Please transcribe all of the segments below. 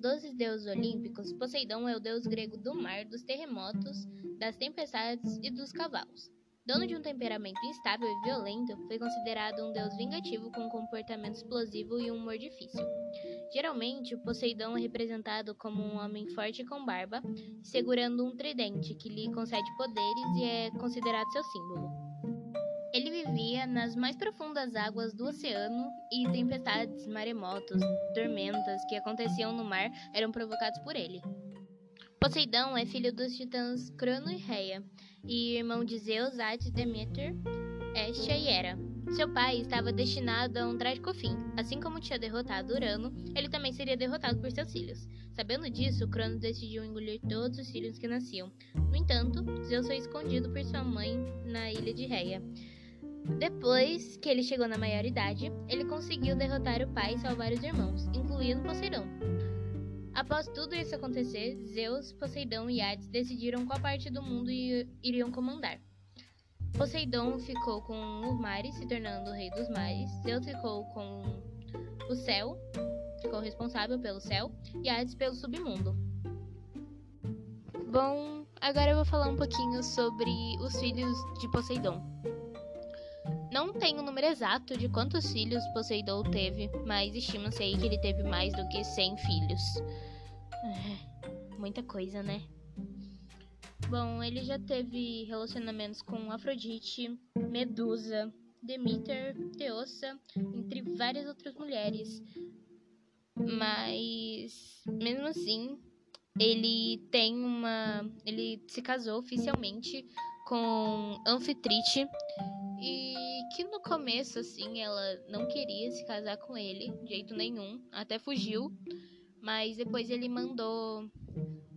dos doze deuses olímpicos, Poseidon é o deus grego do mar, dos terremotos, das tempestades e dos cavalos. Dono de um temperamento instável e violento, foi considerado um deus vingativo com um comportamento explosivo e um humor difícil. Geralmente, Poseidon é representado como um homem forte com barba, segurando um tridente que lhe concede poderes e é considerado seu símbolo. Ele vivia nas mais profundas águas do oceano e tempestades, maremotos, tormentas que aconteciam no mar eram provocados por ele. Poseidon é filho dos titãs Crono e Reia, e irmão de Zeus, Hades, Deméter, Hestia e Hera. Seu pai estava destinado a um trágico fim. Assim como tinha derrotado Urano, ele também seria derrotado por seus filhos. Sabendo disso, Cronos decidiu engolir todos os filhos que nasciam. No entanto, Zeus foi escondido por sua mãe na ilha de Reia. Depois que ele chegou na maioridade, ele conseguiu derrotar o pai e salvar os irmãos, incluindo Poseidon. Após tudo isso acontecer, Zeus, Poseidon e Hades decidiram qual parte do mundo iriam comandar. Poseidon ficou com os mares, se tornando o rei dos mares. Zeus ficou com o céu, ficou responsável pelo céu, e Hades pelo submundo. Bom, agora eu vou falar um pouquinho sobre os filhos de Poseidon. Não tenho o número exato de quantos filhos Poseidon teve, mas estima-se aí que ele teve mais do que 100 filhos. É, muita coisa, né? Bom, ele já teve relacionamentos com Afrodite, Medusa, Demeter, Teossa, entre várias outras mulheres. Mas, mesmo assim, ele tem uma. Ele se casou oficialmente com Anfitrite. E que no começo, assim, ela não queria se casar com ele, de jeito nenhum, até fugiu. Mas depois ele mandou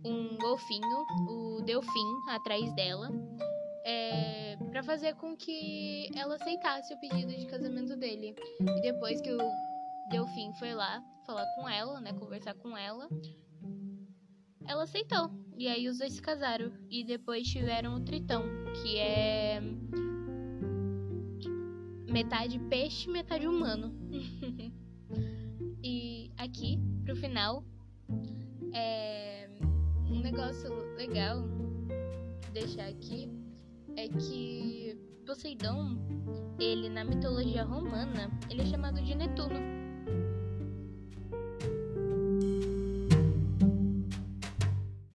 um golfinho, o Delfim, atrás dela, é, para fazer com que ela aceitasse o pedido de casamento dele. E depois que o Delfim foi lá falar com ela, né, conversar com ela, ela aceitou. E aí os dois se casaram. E depois tiveram o Tritão, que é metade peixe, metade humano. e aqui, pro final, é um negócio legal deixar aqui é que Poseidon, ele na mitologia romana, ele é chamado de Netuno.